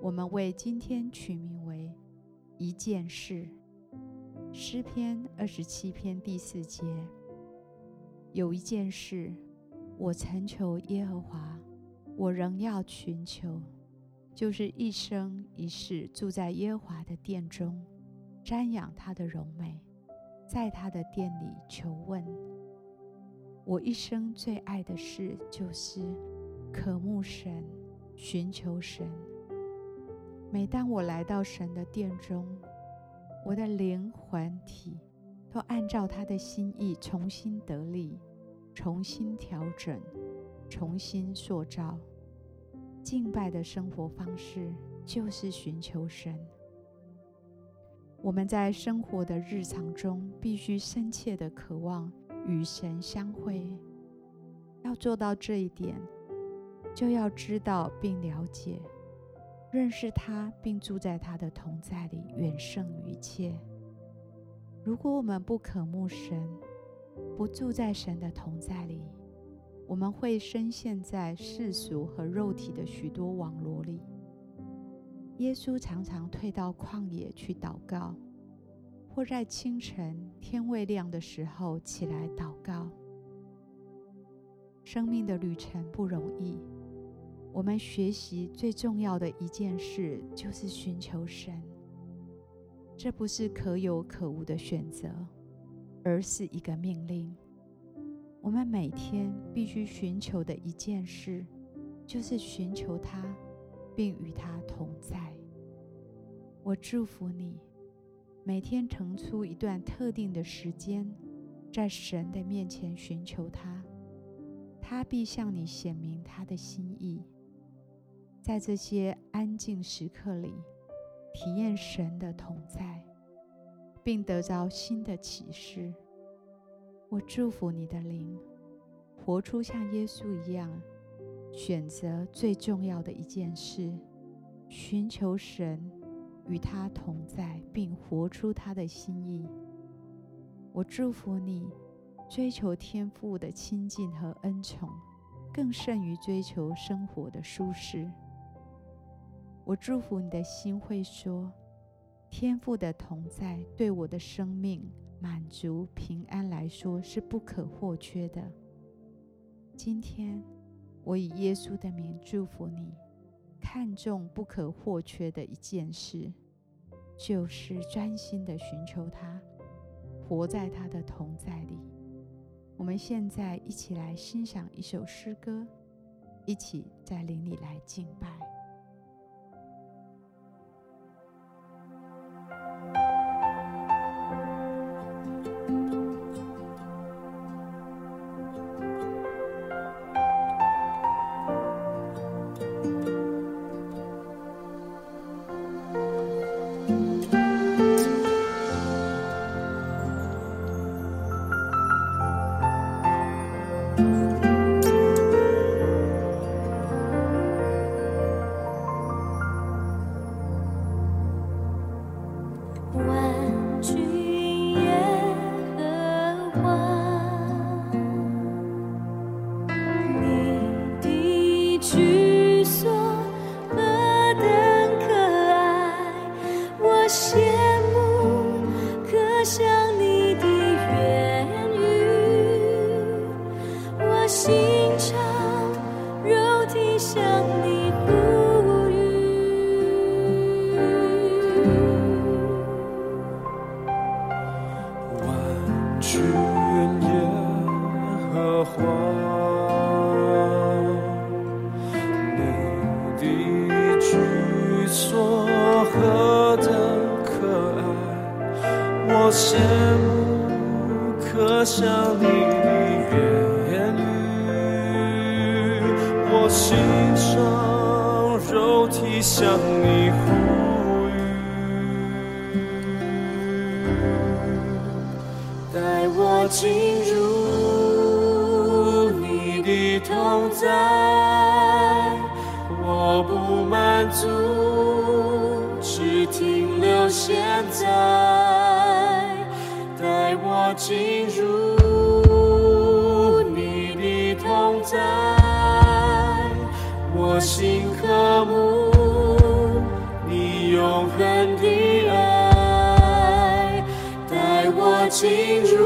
我们为今天取名为一件事。诗篇二十七篇第四节，有一件事，我曾求耶和华，我仍要寻求，就是一生一世住在耶和华的殿中，瞻仰他的荣美，在他的殿里求问。我一生最爱的事，就是渴慕神，寻求神。每当我来到神的殿中，我的灵魂体都按照他的心意重新得力，重新调整，重新塑造。敬拜的生活方式就是寻求神。我们在生活的日常中，必须深切的渴望与神相会。要做到这一点，就要知道并了解。认识他，并住在他的同在里，远胜于一切。如果我们不渴慕神，不住在神的同在里，我们会深陷在世俗和肉体的许多网罗里。耶稣常常退到旷野去祷告，或在清晨天未亮的时候起来祷告。生命的旅程不容易。我们学习最重要的一件事，就是寻求神。这不是可有可无的选择，而是一个命令。我们每天必须寻求的一件事，就是寻求他，并与他同在。我祝福你，每天腾出一段特定的时间，在神的面前寻求他，他必向你显明他的心意。在这些安静时刻里，体验神的同在，并得着新的启示。我祝福你的灵，活出像耶稣一样，选择最重要的一件事，寻求神，与他同在，并活出他的心意。我祝福你，追求天父的亲近和恩宠，更胜于追求生活的舒适。我祝福你的心会说：“天父的同在对我的生命满足平安来说是不可或缺的。”今天，我以耶稣的名祝福你，看重不可或缺的一件事，就是专心的寻求他，活在他的同在里。我们现在一起来欣赏一首诗歌，一起在灵里来敬拜。心肠，肉体向你呼吁。万军也和华，你的举所何等可爱，我羡慕可想。向你呼吁带我进入你的同在我不满足只停留现在带我进入你的同在我心永恒的爱，带我进入。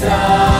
time.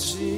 ti.